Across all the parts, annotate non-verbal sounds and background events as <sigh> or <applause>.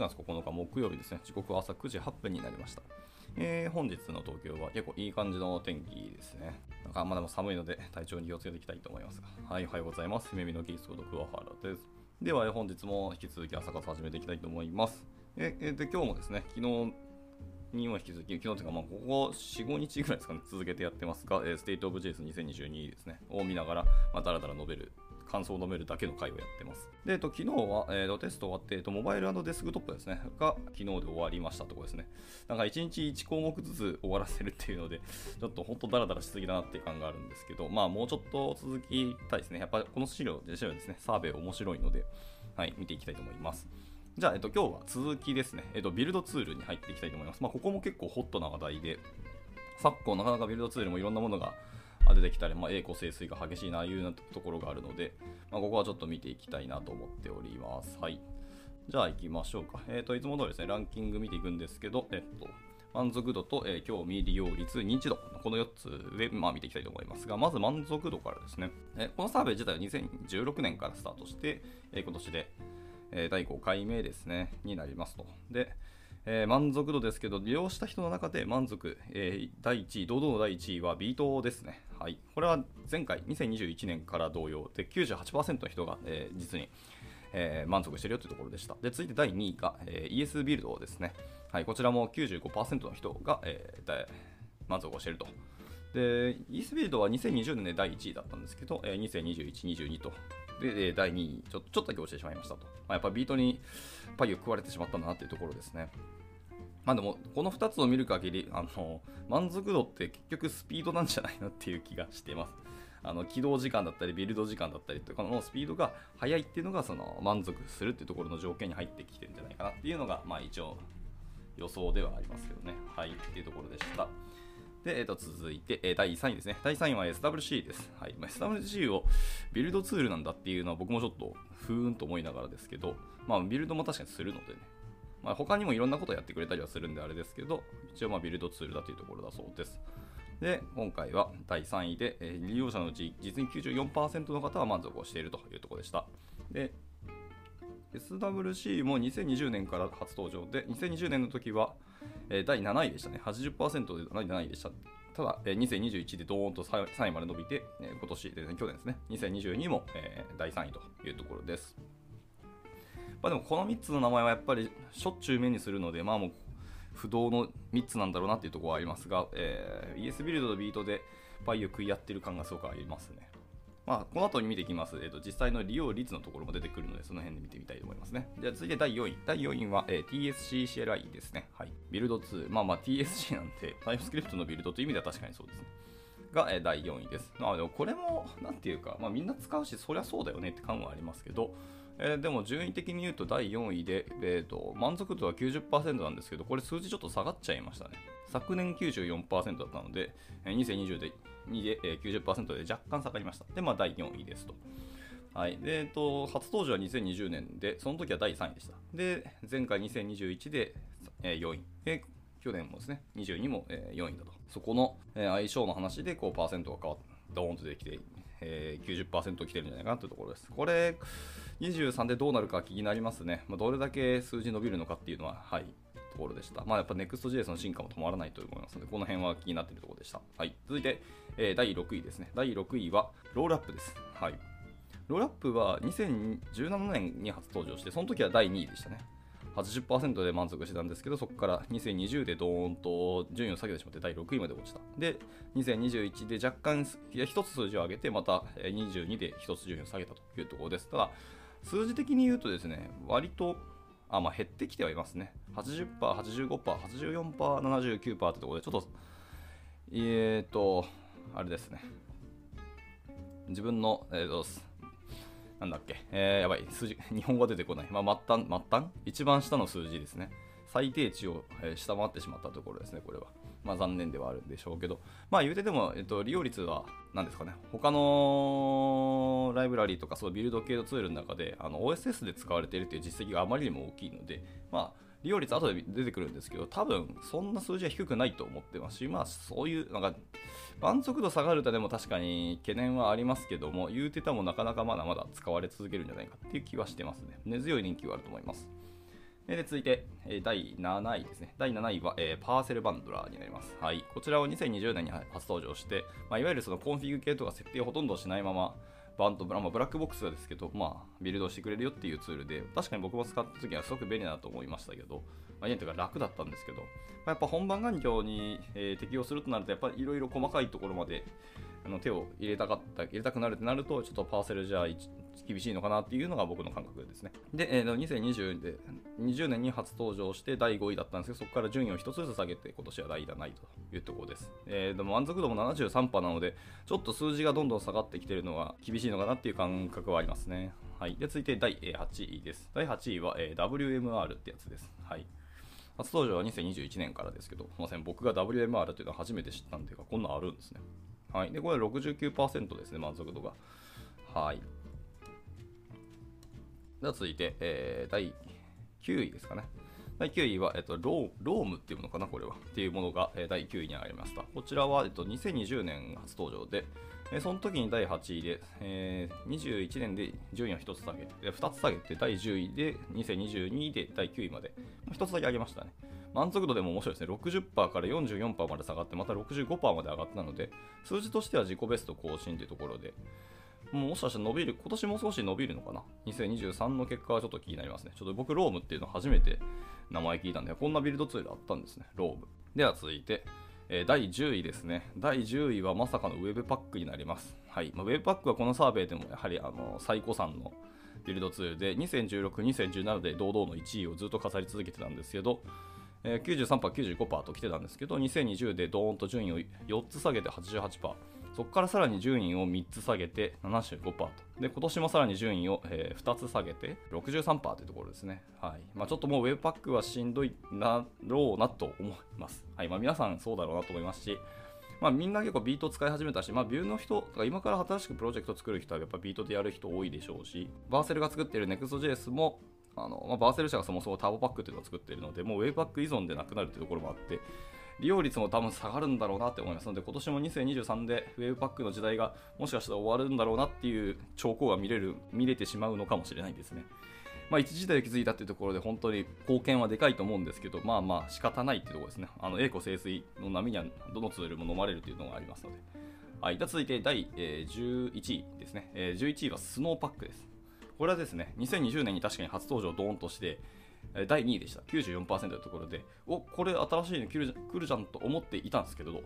月9日木曜日ですね。時刻は朝9時8分になりました。えー、本日の東京は結構いい感じの天気ですね。なんかまだも寒いので体調に気をつけていきたいと思いますが。はい、おはようございます。耳のキースこと桑原です。では、本日も引き続き朝活始めていきたいと思います。えー、で、今日もですね、昨日にも引き続き、昨日というか、まあ、ここ4、5日ぐらいですかね、続けてやってますが、えー、State of JS2022 ですね、を見ながら、まあ、だらだら述べる感想を述べるだけの回をやってます。で、えっと、昨日は、えーと、テスト終わって、えっと、モバイルデスクトップですね、が昨日で終わりましたところですね。なんか1日1項目ずつ終わらせるっていうので、ちょっと本当ダラダラしすぎだなっていう感があるんですけど、まあもうちょっと続きたいですね。やっぱこの資料、資料ですね、サーベイ面白いので、はい、見ていきたいと思います。じゃあ、えっと、今日は続きですね、えっと、ビルドツールに入っていきたいと思います。まあ、ここも結構ホットな話題で、昨今なかなかビルドツールもいろんなものが出てきたり、まあ、栄光清水が激しいな、いうようなところがあるので、まあ、ここはちょっと見ていきたいなと思っております。はい。じゃあ行きましょうか。えっ、ー、と、いつも通りですね、ランキング見ていくんですけど、えっと、満足度と、えー、興味、利用率、認知度、この4つで、まあ、見ていきたいと思いますが、まず満足度からですね。え、このサーベイ自体は2016年からスタートして、えー、今年で、え第5回目ですね、になりますと。で、えー、満足度ですけど、利用した人の中で満足、えー、第1位、堂々の第1位はビートですね。はい。これは前回、2021年から同様で98%の人が、えー、実に、えー、満足しているよというところでした。で、続いて第2位が、えー、ES ビルドですね。はい。こちらも95%の人が、えー、満足をしていると。で、ES ビルドは2020年で第1位だったんですけど、えー、2021、22と。で、第2位、ちょちょっとだけ落ちてしまいましたと。まあ、やっぱビートにパイを食われてしまったんだなというところですね。まあでも、この2つを見る限り、あの、満足度って結局スピードなんじゃないのっていう気がしてます。あの、起動時間だったり、ビルド時間だったりとかのスピードが速いっていうのが、その、満足するっていうところの条件に入ってきてるんじゃないかなっていうのが、まあ一応、予想ではありますけどね。はい、っていうところでした。で、えー、と続いて、えー、第3位ですね。第3位は SWC です。はい。まあ、SWC をビルドツールなんだっていうのは僕もちょっとふーんと思いながらですけど、まあ、ビルドも確かにするのでね、まあ、他にもいろんなことやってくれたりはするんであれですけど、一応まあビルドツールだというところだそうです。で、今回は第3位で、えー、利用者のうち実に94%の方は満足をしているというところでした。で、SWC も2020年から初登場で、2020年の時は、えー、第7位でしたね。80%で第7位でした。ただ、えー、2021でドーンと3位まで伸びて、えー、今年で、ね、去年ですね、2022も、えー、第3位というところです。まあ、でもこの3つの名前はやっぱりしょっちゅう目にするので、まあもう不動の3つなんだろうなっていうところはありますが、えー、ES ビルドとビートでパイを食い合ってる感がすごくありますね。まあ、この後に見ていきます、えーと、実際の利用率のところも出てくるので、その辺で見てみたいと思いますね。じゃあ続いて第4位。第4位は、えー、TSCCLI ですね。はい。ビルド2。まあまあ TSC なんて、タイプスクリプトのビルドという意味では確かにそうですね。が、えー、第4位です。まあでもこれも、なんていうか、まあみんな使うし、そりゃそうだよねって感はありますけど、えー、でも順位的に言うと第4位で、えーと、満足度は90%なんですけど、これ数字ちょっと下がっちゃいましたね。昨年94%だったので、2020で2で、え、90%で若干下がりました。で、まあ第4位ですと。はい。で、えっと、初登場は2020年で、その時は第3位でした。で、前回2021で、えー、4位。で、去年もですね、22も、えー、4位だと。そこの、えー、相性の話で、こう、パーセントが変わって、ドーンと出てきて、えー、90%来てるんじゃないかなというところです。これ、23でどうなるか気になりますね。まあ、どれだけ数字伸びるのかっていうのは、はい、ところでした。まあ、やっぱ Next.js の進化も止まらないと思いますので、この辺は気になっているところでした。はい、続いて、えー、第6位ですね。第6位は、ロールアップです。はい。ロールアップは2017年に初登場して、その時は第2位でしたね。80%で満足してたんですけど、そこから2020でドーンと順位を下げてしまって第6位まで落ちた。で、2021で若干1つ数字を上げて、また22で1つ順位を下げたというところです。ただ、数字的に言うとですね、割とあ、まあ、減ってきてはいますね。80%、85%、84%、79%ってところで、ちょっと、えーと、あれですね。自分の、えーと、なんだっけ、えー、やばい、数字、<laughs> 日本語出てこない。まあ、末端、末端？一番下の数字ですね。最低値を、え下回ってしまったところですね、これは。まあ、残念ではあるんでしょうけど、まあ、言うてでも、えっと、利用率は、何ですかね、他のライブラリーとか、そうビルド系のツールの中で、あの OSS で使われているという実績があまりにも大きいので、まあ、利用率後で出てくるんですけど、多分そんな数字は低くないと思ってますし、まあそういう、なんか満足度下がるとでも確かに懸念はありますけども、言うてもなかなかまだまだ使われ続けるんじゃないかっていう気はしてますね。根強い人気はあると思います。で続いて、え第7位ですね。第7位は、えー、パーセルバンドラーになります。はい。こちらを2020年に初登場して、まあ、いわゆるそのコンフィグ系とか設定をほとんどしないまま、バンド、まあ、ブラックボックスですけど、まあ、ビルドしてくれるよっていうツールで、確かに僕も使った時はすごく便利だと思いましたけど、まあ、いやというか楽だったんですけど、まあ、やっぱ本番環境に、えー、適用するとなると、やっぱりいろいろ細かいところまであの手を入れたかった入れたくなるってなるとちょっとパーセルじゃ厳しいのかなっていうのが僕の感覚ですねで、えー、2020で20年に初登場して第5位だったんですけどそこから順位を1つずつ下げて今年は第7位というところです、えー、でも満足度も73%なのでちょっと数字がどんどん下がってきてるのは厳しいのかなっていう感覚はありますねはいで続いて第8位です第8位は、えー、WMR ってやつですはい初登場は2021年からですけど、すみません、僕が WMR というのは初めて知ったんでこんなんあるんですね。はい。で、これ69%ですね、満足度が。はい。では続いて、えー、第9位ですかね。第9位は、えっと、ローロームっていうのかな、これは。っていうものが、えー、第9位に上がりました。こちらは、えっと、2020年初登場で、えー、その時に第8位で、えー、21年で順位を1つ下げて、2つ下げて第10位で、2022で第9位まで、1つだけ上げましたね。満足度でも面白いですね。60%から44%まで下がって、また65%まで上がったので、数字としては自己ベスト更新というところで、もしかしたら伸びる、今年も少し伸びるのかな ?2023 の結果はちょっと気になりますね。ちょっと僕、ロームっていうの初めて名前聞いたんで、こんなビルドツールあったんですね、ローム。では続いて、えー、第10位ですね。第10位はまさかのウェブパックになります。はい。まあ、ウェブパックはこのサーベイでもやはりあの最古参のビルドツールで、2016、2017で堂々の1位をずっと飾り続けてたんですけど、えー、93%、95%と来てたんですけど、2020でドーンと順位を4つ下げて88%。そこからさらに順位を3つ下げて75%と。で、今年もさらに順位を、えー、2つ下げて63%というところですね。はい。まあ、ちょっともう Webpack はしんどいなろうなと思います。はい。まあ、皆さんそうだろうなと思いますし、まあ、みんな結構ビート使い始めたし、まあ、ビューの人、か今から新しくプロジェクト作る人はやっぱビートでやる人多いでしょうし、バーセルが作っている Next.js もあのまあ、バーセル社がそもそもターボパックっていうのを作っているので、もうウェイパック依存でなくなるっていうところもあって、利用率も多分下がるんだろうなって思いますので、今年も2023でウェブパックの時代がもしかしたら終わるんだろうなっていう兆候が見れる、見れてしまうのかもしれないですね。まあ、一時代を築いたっていうところで本当に貢献はでかいと思うんですけど、まあまあ仕方ないっていうところですね。あの、栄枯盛衰の波にはどのツールも飲まれるというのがありますので。はい。では続いて第、11位ですね、11位はスノーパックです。これはですね、2020年に確かに初登場ドーンとして、第2位でした。94%のところで、お、これ新しいの来る来るじゃんと思っていたんですけど、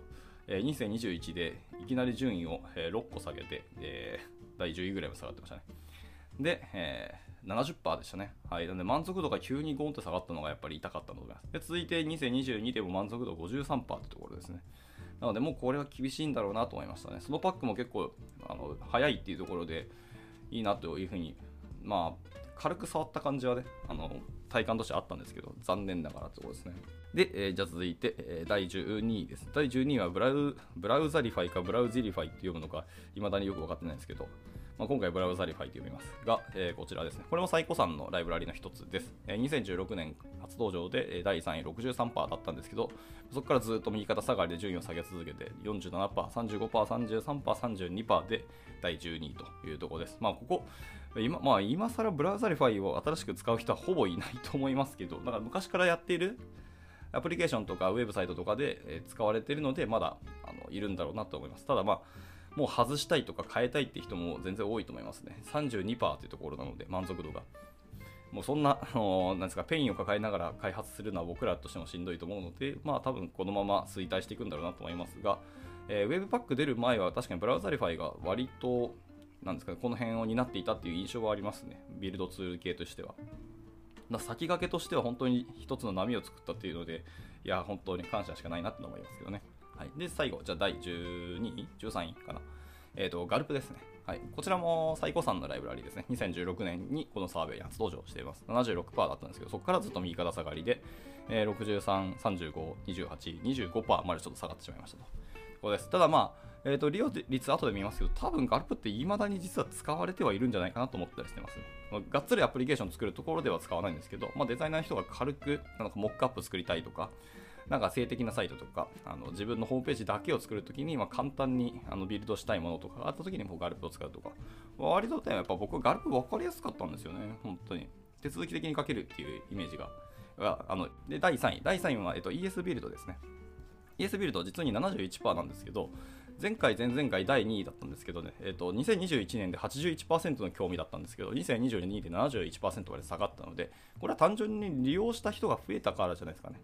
2021でいきなり順位を6個下げて、第10位ぐらいまで下がってましたね。で、えー、70%でしたね。はい。なので満足度が急にゴンと下がったのがやっぱり痛かったと思います。で続いて2022でも満足度53%ってところですね。なのでもうこれは厳しいんだろうなと思いましたね。そのパックも結構あの早いっていうところでいいなというふうにまあ、軽く触った感じはね、あの体感としてあったんですけど、残念ながらってことですね。で、えー、じゃあ続いて、えー、第12位です。第12位はブラウブラウザリファイかブラウジリファイって読むのか、未だによく分かってないんですけど、まあ、今回ブラウザリファイと読みますが、えー、こちらですね。これも最古参のライブラリの一つです。えー、2016年初登場で、え第3位63%だったんですけど、そこからずっと右肩下がりで順位を下げ続けて、47%、35%、33%、32%で第12位というところです。まあ、ここ、今、まあ、今更 Browserify を新しく使う人はほぼいないと思いますけど、だから昔からやっているアプリケーションとかウェブサイトとかで使われているので、まだあのいるんだろうなと思います。ただまあ、もう外したいとか変えたいって人も全然多いと思いますね。32%というところなので、満足度が。もうそんな、あのなんですか、ペインを抱えながら開発するのは僕らとしてもしんどいと思うので、まあ多分このまま衰退していくんだろうなと思いますが、えー、Webpack 出る前は確かに Browserify が割と、なんですかね、この辺を担っていたっていう印象はありますね。ビルドツール系としては。だ先駆けとしては本当に一つの波を作ったっていうので、いや、本当に感謝しかないなって思いますけどね。はい、で、最後、じゃあ第12位 ?13 位かな。えっ、ー、と、 gulp ですね。はい、こちらも最古参のライブラリーですね。2016年にこのサーベイ初登場しています。76%だったんですけど、そこからずっと右肩下がりで、えー、63、35、28、25%までちょっと下がってしまいましたと。こです。ただまあ、えーと、利用率後で見ますけど、多分ガルプって未だに実は使われてはいるんじゃないかなと思ったりしてますね。がっつりアプリケーション作るところでは使わないんですけど、まあ、デザイナーの人が軽くなんかモックアップ作りたいとか、なんか性的なサイトとか、あの自分のホームページだけを作るときに、まあ、簡単にあのビルドしたいものとかがあったときにもガルプを使うとか、割とやっぱ僕はガルプ分かりやすかったんですよね、本当に。手続き的に書けるっていうイメージががあので第3位、第3位は、えっと、ES ビルドですね。ES ビルド実に71%なんですけど、前回、前々回第2位だったんですけどね、えーと、2021年で81%の興味だったんですけど、2022年で71%まで下がったので、これは単純に利用した人が増えたからじゃないですかね。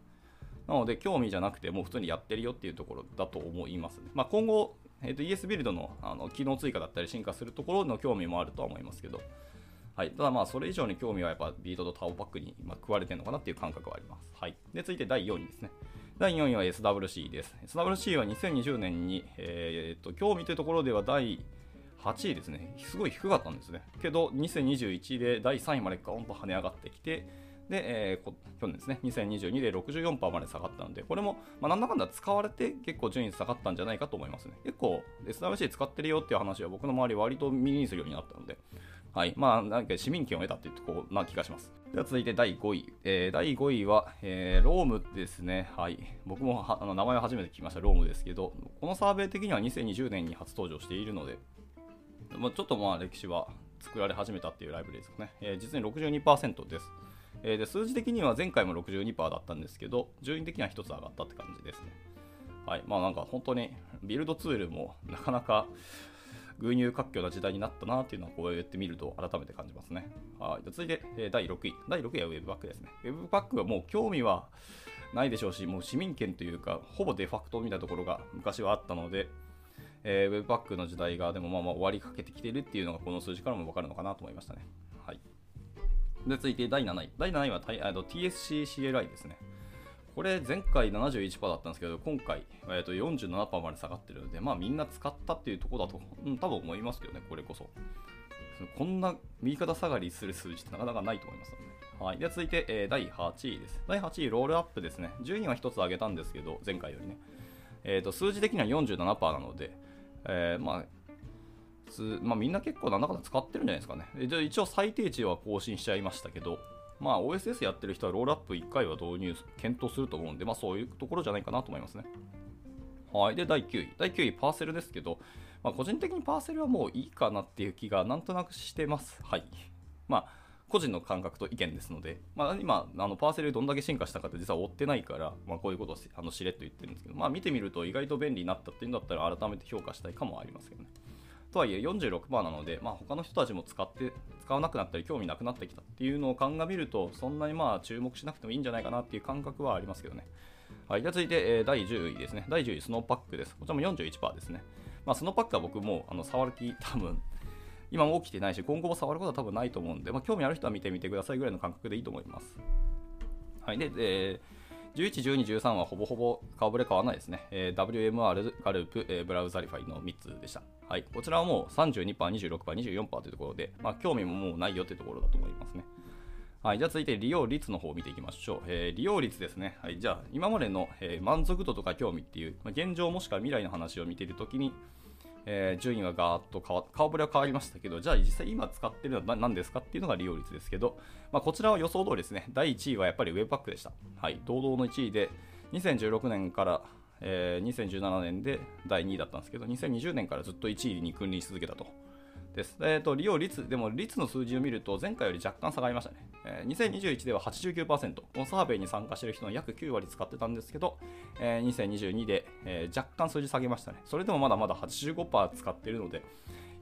なので、興味じゃなくて、もう普通にやってるよっていうところだと思いますね。まあ、今後、えーと、ES ビルドのあの機能追加だったり進化するところの興味もあるとは思いますけど、はい、ただまあそれ以上に興味はやっぱビートとタオパックに食われてるのかなっていう感覚はあります。はい、で続いて第4位ですね。第4位は SWC です。SWC は2020年に、えー、っと興味というところでは第8位ですね。すごい低かったんですね。けど、2021で第3位までガーンと跳ね上がってきて、で、えー、去年ですね、2022で64%まで下がったので、これも、まあ、なんだかんだ使われて結構順位下がったんじゃないかと思いますね。結構、SWC 使ってるよっていう話は僕の周り割と耳にするようになったので、はい。まあ、なんか市民権を得たっていうとこな気がします。では続いて第5位。えー、第5位は、えー、ロームですね。はい。僕もあの名前を初めて聞きました、ロームですけど、このサーベイ的には2020年に初登場しているので、まあ、ちょっとまあ歴史は作られ始めたっていうライブですかね。えー、実に62%です。えー、で数字的には前回も62%だったんですけど、順位的には1つ上がったって感じですね。はい。まあなんか本当にビルドツールもなかなか群雄割拠な時代になったなっていうのはこうやってみると改めて感じますね。はい。続いて、え、第6位。第6位は Webpack ですね。Webpack はもう興味はないでしょうし、もう市民権というか、ほぼデファクトみたいなところが昔はあったので、えー、Webpack の時代がでもまあまあ終わりかけてきてるっていうのがこの数字からも分かるのかなと思いましたね。はい。で、続いて第7位。第7位は TSCCLI ですね。これ前回71%だったんですけど、今回、えー、と47%まで下がってるので、まあみんな使ったっていうとこだと、うん、多分思いますけどね、これこそ。こんな右肩下がりする数字ってなかなかないと思いますので、ね。はい。では続いて、えー、第8位です。第8位、ロールアップですね。順位は1つ上げたんですけど、前回よりね。えっ、ー、と、数字的には47%なので、えー、まあ、まあ、みんな結構なんだかんだ使ってるんじゃないですかね。一応最低値は更新しちゃいましたけど、まあ、OSS やってる人はロールアップ1回は導入、検討すると思うんで、まあ、そういうところじゃないかなと思いますね。はい。で、第9位。第9位、パーセルですけど、まあ、個人的にパーセルはもういいかなっていう気がなんとなくしてます。はい。まあ、個人の感覚と意見ですので、まあ、今、あのパーセルどんだけ進化したかって実は追ってないから、まあ、こういうことをあのしれっと言ってるんですけど、まあ、見てみると意外と便利になったっていうんだったら改めて評価したいかもありますけどね。とはいえ46%なので、まあ、他の人たちも使って使わなくなったり興味なくなってきたっていうのを鑑みるとそんなにまあ注目しなくてもいいんじゃないかなっていう感覚はありますけどね。はい、では続いて、えー、第10位ですね。第10位、 Snowpack です。こちらも41%ですね。まあ、 Snowpack は僕もあの触る気多分今も起きてないし、今後も触ることは多分ないと思うんで、まあ、興味ある人は見てみてくださいぐらいの感覚でいいと思います。はい、で、えー11、12、13はほぼほぼ顔ぶれ変わらないですね。えー、WMR、 gulp、えー、 Browserify の3つでした。はい。こちらはもう32%、26%、24%というところで、まあ、興味ももうないよというところだと思いますね。はい。じゃあ続いて利用率の方を見ていきましょう。えー、利用率ですね。はい。じゃあ、今までの、えー、満足度とか興味っていう、まあ、現状もしくは未来の話を見ているときに、えー、順位はガーッと変わ顔ぶれは変わりましたけど、じゃあ実際今使ってるのは何ですかっていうのが利用率ですけど、まあ、こちらは予想通りですね。第1位はやっぱりウェブパックでした。はい。堂々の1位で、2016年から、えー、2017年で第2位だったんですけど、2020年からずっと1位に君臨し続けたと。です。えーと、利用率、でも率の数字を見ると前回より若干下がりましたね。えー、2021では89%、このサーベイに参加している人の約9割使ってたんですけど、えー、2022で、えー、若干数字下げましたね。それでもまだまだ85%使っているので、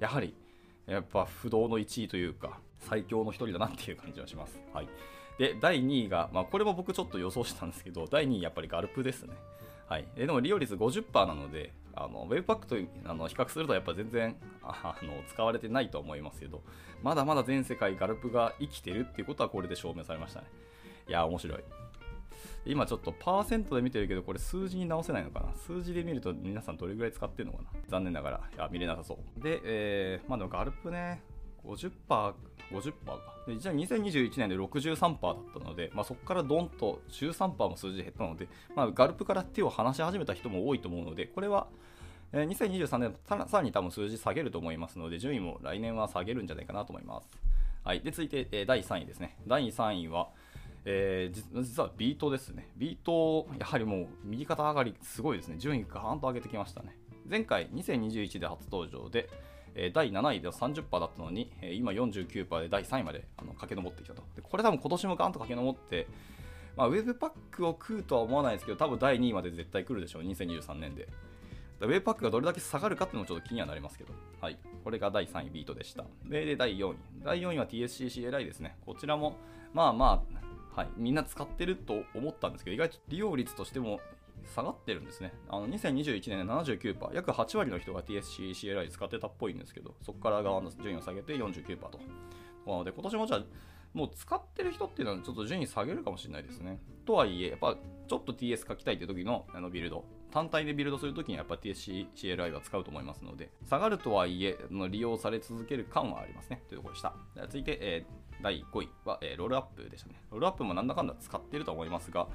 やはり、やっぱ不動の1位というか、最強の1人だなっていう感じはします。はい。で、第2位が、まあ、これも僕ちょっと予想したんですけど、第2位やっぱりガルプですね。はい。えでも利用率50%なので、あの Webpack とあの比較するとやっぱ全然 <laughs> あの使われてないと思いますけど、まだまだ全世界ガルプが生きてるっていうことはこれで証明されましたね。いや、面白い。今ちょっとパーセントで見てるけど、これ数字に直せないのかな？数字で見ると皆さんどれぐらい使ってるのかな？残念ながら、いや見れなさそう。で、えー、まあでもガルプね、50%、50%か。で実は2021年で63%だったので、まあ、そこからドンと13%も数字減ったので、まあ、ガルプから手を離し始めた人も多いと思うので、これは、えー、2023年さらに多分数字下げると思いますので、順位も来年は下げるんじゃないかなと思います。はい。で、続いて、第3位ですね。第3位は、えー、実はビートですね。ビート、やはりもう右肩上がりすごいですね。順位ガーンと上げてきましたね。前回2021で初登場で、え第7位では30%だったのに、え今49%で第3位まであの駆け上ってきたと。でこれ多分今年もガンと駆け上って、まあ、ウェブパックを食うとは思わないですけど、多分第2位まで絶対来るでしょう、2023年で。ウェブパックがどれだけ下がるかっていうのもちょっと気にはなりますけど。はい。これが第3位ビートでした。で、で第4位。第4位は TSCCLI ですね。こちらも、まあまあ、はい。みんな使ってると思ったんですけど、意外と利用率としても下がってるんですね。あの2021年で79%、約8割の人が TSCCLI 使ってたっぽいんですけど、そこから側の順位を下げて49%と。なので、今年もじゃあ、もう使ってる人っていうのはちょっと順位下げるかもしれないですね。とはいえ、やっぱちょっと TS 書きたいって時のあのビルド、単体でビルドするときにやっぱ TSCLI は使うと思いますので、下がるとはいえ、利用され続ける感はありますね。というところでした。続いて、えー、第5位は、えー、ロールアップでしたね。ロールアップもなんだかんだ使ってると思いますが、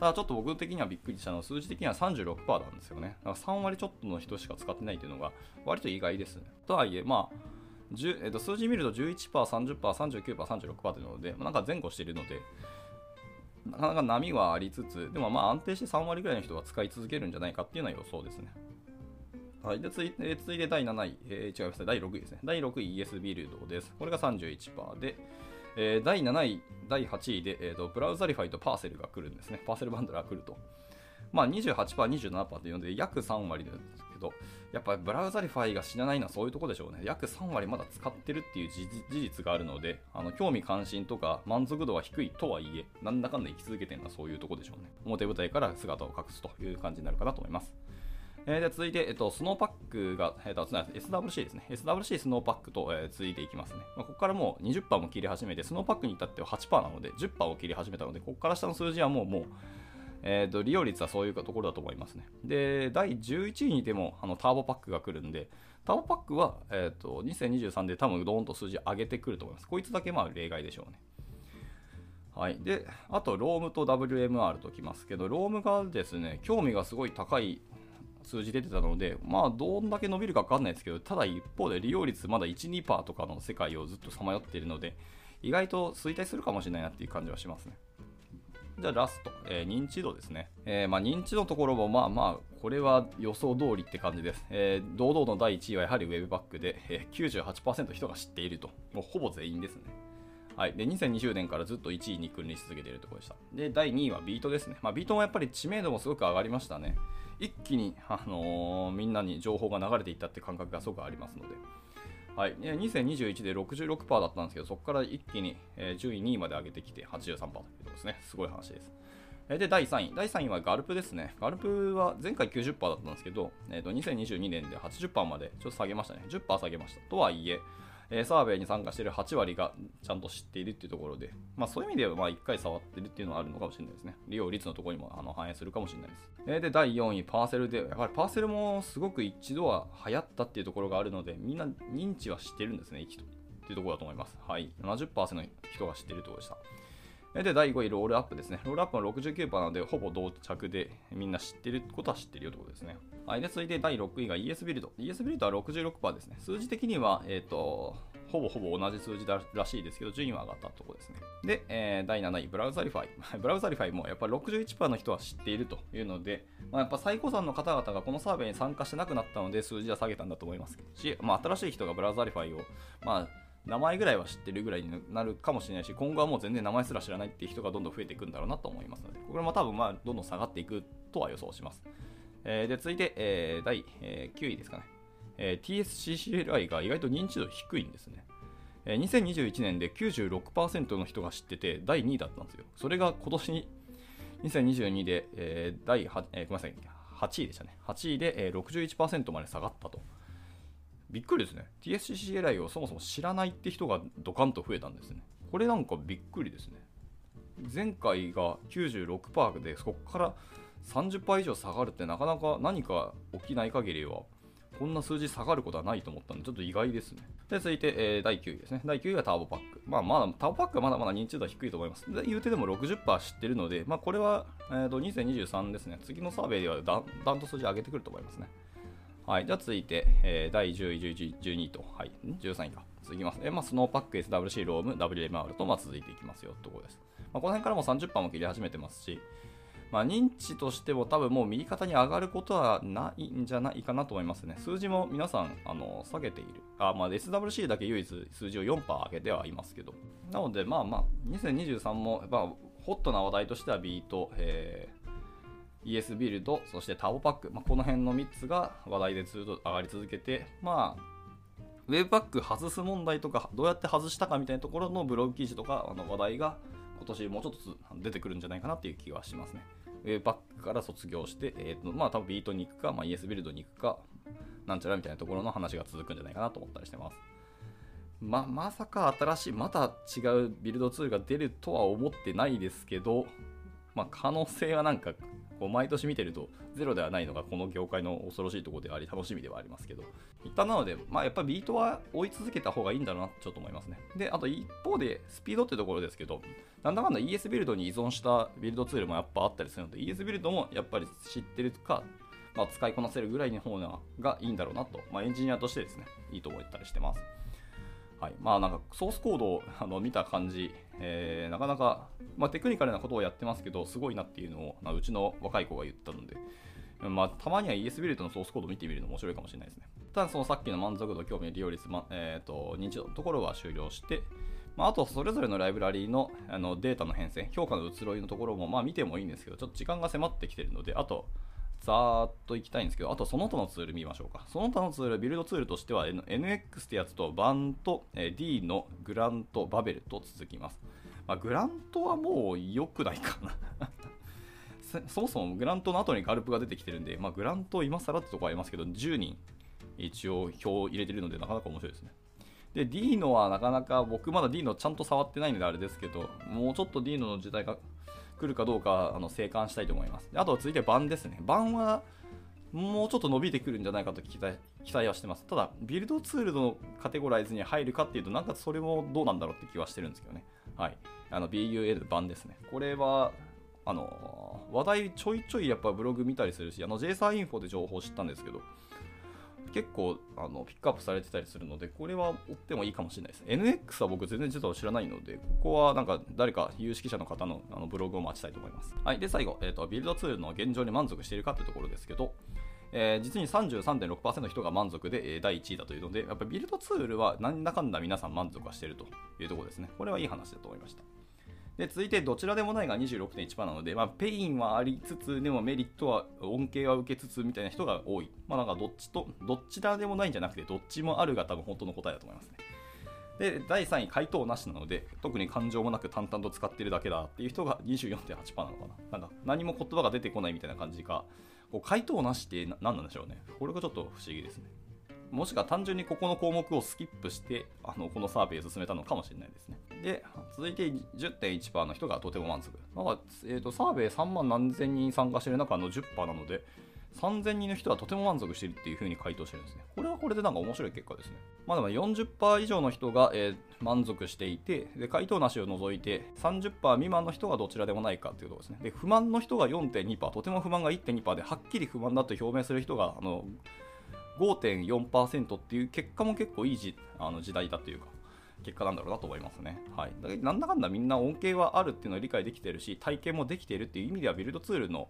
ただちょっと僕的にはびっくりしたのは数字的には36%なんですよね。だから3割ちょっとの人しか使ってないというのが割と意外ですね。とはいえ、まあ、えー、と数字見ると11%、30%、39%、36%というので、なんか前後しているので、なかなか波はありつつ、でもまあ安定して3割ぐらいの人が使い続けるんじゃないかっていうのは予想ですね。はい、で続いて続いて第7位、えー、違いますね第6位ですね。第6位 ES ビルドです。これが31%で、えー、第7位、第8位で、えーと、 Browserify と Parcel が来るんですね。 Parcel バンドラが来ると。まあ28%、27%というので約3割ですけど、やっぱり Browserify が死なないのはそういうとこでしょうね。約3割まだ使ってるっていう事実があるので、あの興味関心とか満足度は低いとはいえ、なんだかんだ生き続けてるのはそういうとこでしょうね。表舞台から姿を隠すという感じになるかなと思います。えー、で続いて、えっと、 Snowpack が、えっと、SWC ですね。SWC Snowpack と、えー、続いていきますね。まあ、ここからもう20%も切り始めて、 Snowpack に至っては8%なので、10%を切り始めたので、ここから下の数字はもう、もう、えーと、利用率はそういうところだと思いますね。で、第11位にでもあのターボパックが来るんで、ターボパックは、えーと、2023で多分ドーンと数字上げてくると思います。こいつだけまあ例外でしょうね。はい。で、あと、ロームと WMR ときますけど、ロームがですね、興味がすごい高い数字出てたので、まあ、どんだけ伸びるか分かんないですけど、ただ一方で利用率まだ1、2%とかの世界をずっとさまよっているので、意外と衰退するかもしれないなっていう感じはしますね。じゃあラスト、えー、認知度ですね。えー、まあ、認知度のところもまあまあ、これは予想通りって感じです。えー、堂々の第1位はやはり Web バックで、え、98%人が知っていると。もうほぼ全員ですね。はい。で、2020年からずっと1位に君臨し続けているところでした。で、第2位はビートですね。まあ、ビートもやっぱり知名度もすごく上がりましたね。一気に、あのー、みんなに情報が流れていったって感覚がすごくありますので。はい、2021で66%だったんですけど、そこから一気に、え順位2位まで上げてきて83%というころですね。すごい話です。で、第3位。第3位はガルプですね。ガルプは前回90%だったんですけど、えー、と2022年で80%までちょっと下げましたね。10%下げました。とはいえ、え、サーベイに参加している8割がちゃんと知っているっていうところで、まあ、そういう意味ではまあ1回触ってるっていうのはあるのかもしれないですね。利用率のところにもあの反映するかもしれないです。え、で、第4位、パーセルで、やはりパーセルもすごく一度は流行ったっていうところがあるので、みんな認知は知ってるんですね、生きと。っていうところだと思います。はい。70%の人が知ってるところでした。で、第5位、 Rollup ですね。 Rollup は69%なので、ほぼ同着で、みんな知ってることは知ってるよということですね。はい。で、続いて第6位が ES ビルド。ES ビルドは66%ですね。数字的には、えっ、ー、と、ほぼほぼ同じ数字だらしいですけど、順位は上がったところですね。で、えー、第7位、 Browserify。Browserify <laughs> もやっぱ61%の人は知っているというので、まあ、やっぱ最古参の方々がこのサーベイに参加してなくなったので、数字は下げたんだと思いますし、まあ、新しい人が Browserify を、まあ、名前ぐらいは知ってるぐらいになるかもしれないし、今後はもう全然名前すら知らないっていう人がどんどん増えていくんだろうなと思いますので、これも多分まあどんどん下がっていくとは予想します。えー、で、続いて、えー、第、えー、9位ですかね。えー、TSCCLI が意外と認知度低いんですね。え2021年で96%の人が知ってて第2位だったんですよ。それが今年に2022で、えー、第 8,、えー、ごめんなさい8位でしたね。8位で、えー、61%まで下がったと。びっくりですね。TSCCLI をそもそも知らないって人がドカンと増えたんですね。これなんかびっくりですね。前回が96%で、そこから30%以上下がるってなかなか何か起きない限りはこんな数字下がることはないと思ったんで、ちょっと意外ですね。で、続いて、えー、第9位ですね。第9位はターボパック。まあ、まだ、ターボパックはまだまだ認知度は低いと思います。で言うてでも60%知ってるので、まあ、これは、えーと、2023ですね。次のサーベイではだだんと数字上げてくると思いますね。はい。じゃあ続いて、えー、第10位、11位、12位と、はい。13位か。続きます。え、まあ、スノーパック、SWC、ローム、WMR と、まあ、続いていきますよ、ところです。まあ、この辺からも30%も切り始めてますし、まあ、認知としても多分もう右肩に上がることはないんじゃないかなと思いますね。数字も皆さんあの下げている。あまあ、SWC だけ唯一数字を4%上げてはいますけど。なので、まあまあ、2023もやっぱホットな話題としてはビート、えー、ES ビルド、そしてターボパック、まあ、この辺の3つが話題でずっと上がり続けて、まあ、ウェブパック外す問題とか、どうやって外したかみたいなところのブログ記事とかあの話題が今年もうちょっと出てくるんじゃないかなっていう気がしますね。ウェブパックから卒業して、えーとまあ、多分ビートに行くか、まあ、ES ビルドに行くか、なんちゃらみたいなところの話が続くんじゃないかなと思ったりしてます。ま、まさか新しい、また違うビルドツールが出るとは思ってないですけど、まあ、可能性はなんか、こう毎年見てるとゼロではないのがこの業界の恐ろしいところであり楽しみではありますけど。一旦なので、まあ、やっぱりビートは追い続けた方がいいんだろうなちょっと思いますね。であと一方でスピードってところですけどなんだかんだ ES ビルドに依存したビルドツールもやっぱあったりするので ES ビルドもやっぱり知ってるかまあ、使いこなせるぐらいの方がいいんだろうなと、まあ、エンジニアとしてですね、いいと思ったりしてます。はい。まあなんかソースコードを <laughs> あの見た感じ、えー、なかなか、まあ、テクニカルなことをやってますけど、すごいなっていうのを、まあ、うちの若い子が言ったので、まあ、たまには ES ビルドのソースコードを見てみるの面白いかもしれないですね。ただそのさっきの満足度、興味、利用率、まえーと、認知度のところは終了して、まあ、あとそれぞれのライブラリーのあのデータの変遷、評価の移ろいのところもまあ見てもいいんですけど、ちょっと時間が迫ってきてるので、あと、ざーっといきたいんですけど、あとその他のツール見ましょうか。その他のツール、ビルドツールとしては NX ってやつとバンと D のグラント、バベルと続きます。まあ、グラントはもう良くないかな <laughs> そもそもグラントの後にガルプが出てきてるんで、まあ、グラント今更ってとこありますけど、10人一応票を入れてるので、なかなか面白いですね。で、D のはなかなか僕まだ D のちゃんと触ってないのであれですけど、もうちょっと D の時代が来るかどうかあの静観したいと思います。あと続いて版ですね。版はもうちょっと伸びてくるんじゃないかと期待期待はしてます。ただ、ビルドツールのカテゴライズに入るかっていうと、なんかそれもどうなんだろうって気はしてるんですけどね。はい。あの BUL 版ですね。これは、あの、話題ちょいちょいやっぱブログ見たりするし、あの JSA インフォで情報知ったんですけど、結構あのピックアップされてたりするので、これは追ってもいいかもしれないです。NX は僕全然実は知らないので、ここはなんか誰か有識者の方のあのブログを待ちたいと思います。はい。で、最後、えーと、ビルドツールの現状に満足しているかというところですけど、えー、実に33.6%の人が満足で、えー、第1位だというので、やっぱビルドツールはなんだかんだ皆さん満足はしているというところですね。これはいい話だと思いました。で続いて、どちらでもないが26.1%なので、まあ、ペインはありつつ、でもメリットは、恩恵は受けつつみたいな人が多い。まあ、なんかどっちと、どっちらでもないんじゃなくて、どっちもあるが多分本当の答えだと思いますね。で、第3位、回答なしなので、特に感情もなく淡々と使ってるだけだっていう人が24.8%なのかな。なんか何も言葉が出てこないみたいな感じか、こう回答なしって何なんでしょうね。これがちょっと不思議ですね。もしくは単純にここの項目をスキップしてあのこのサーベイを進めたのかもしれないですね。で、続いて10.1%の人がとても満足。なんか、えーと、サーベイ3万何千人参加している中の10%なので、3000人の人はとても満足しているっていう風に回答してるんですね。これはこれでなんか面白い結果ですね。まあでも40%以上の人が、えー、満足していて、で回答なしを除いて30%未満の人がどちらでもないかっていうところですね。で、不満の人が4.2%、とても不満が1.2%で、はっきり不満だと表明する人が、あの、5.4%っていう結果も結構いいじあの時代だというか、結果なんだろうなと思いますね。はい。だからなんだかんだみんな恩恵はあるっていうのを理解できてるし、体験もできているっていう意味ではビルドツールの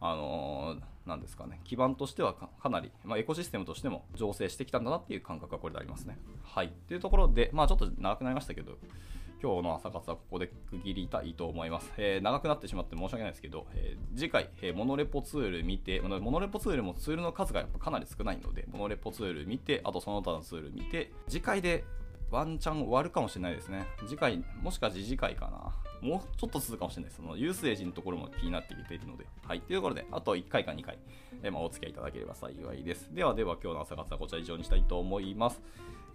あのー、なんですかね、基盤としてはかなり、まあ、エコシステムとしても醸成してきたんだなっていう感覚がこれでありますね。はい。というところで、まあちょっと長くなりましたけど、今日の朝活はここで区切りたいと思います。えー、長くなってしまって申し訳ないですけど、えー、次回、えー、モノレポツール見て、モノレポツールもツールの数がやっぱかなり少ないので、モノレポツール見て、あとその他のツール見て、次回でワンチャン終わるかもしれないですね。次回、もしか次次回かな。もうちょっと続くかもしれないです。そのユースエージのところも気になってきているので。はい。というところで、あと1回か2回、えー、まあ、お付き合いいただければ幸いです。ではでは、今日の朝活はこちら以上にしたいと思います。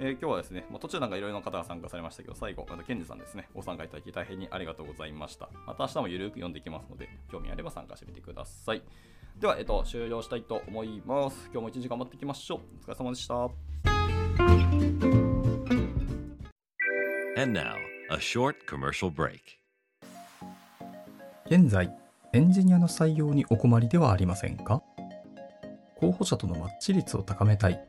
えー、今日はですね、まあ、途中なんかいろいろな方が参加されましたけど、最後、またケンジさんですね、ご参加いただき大変にありがとうございました。また明日もゆるく読んでいきますので、興味あれば参加してみてください。では、えっと、終了したいと思います。今日も一日頑張っていきましょう。お疲れ様でした。And now, a short commercial break. 現在、エンジニアの採用にお困りではありませんか？候補者とのマッチ率を高めたい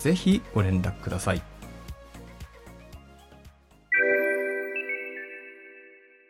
ぜひご連絡ください。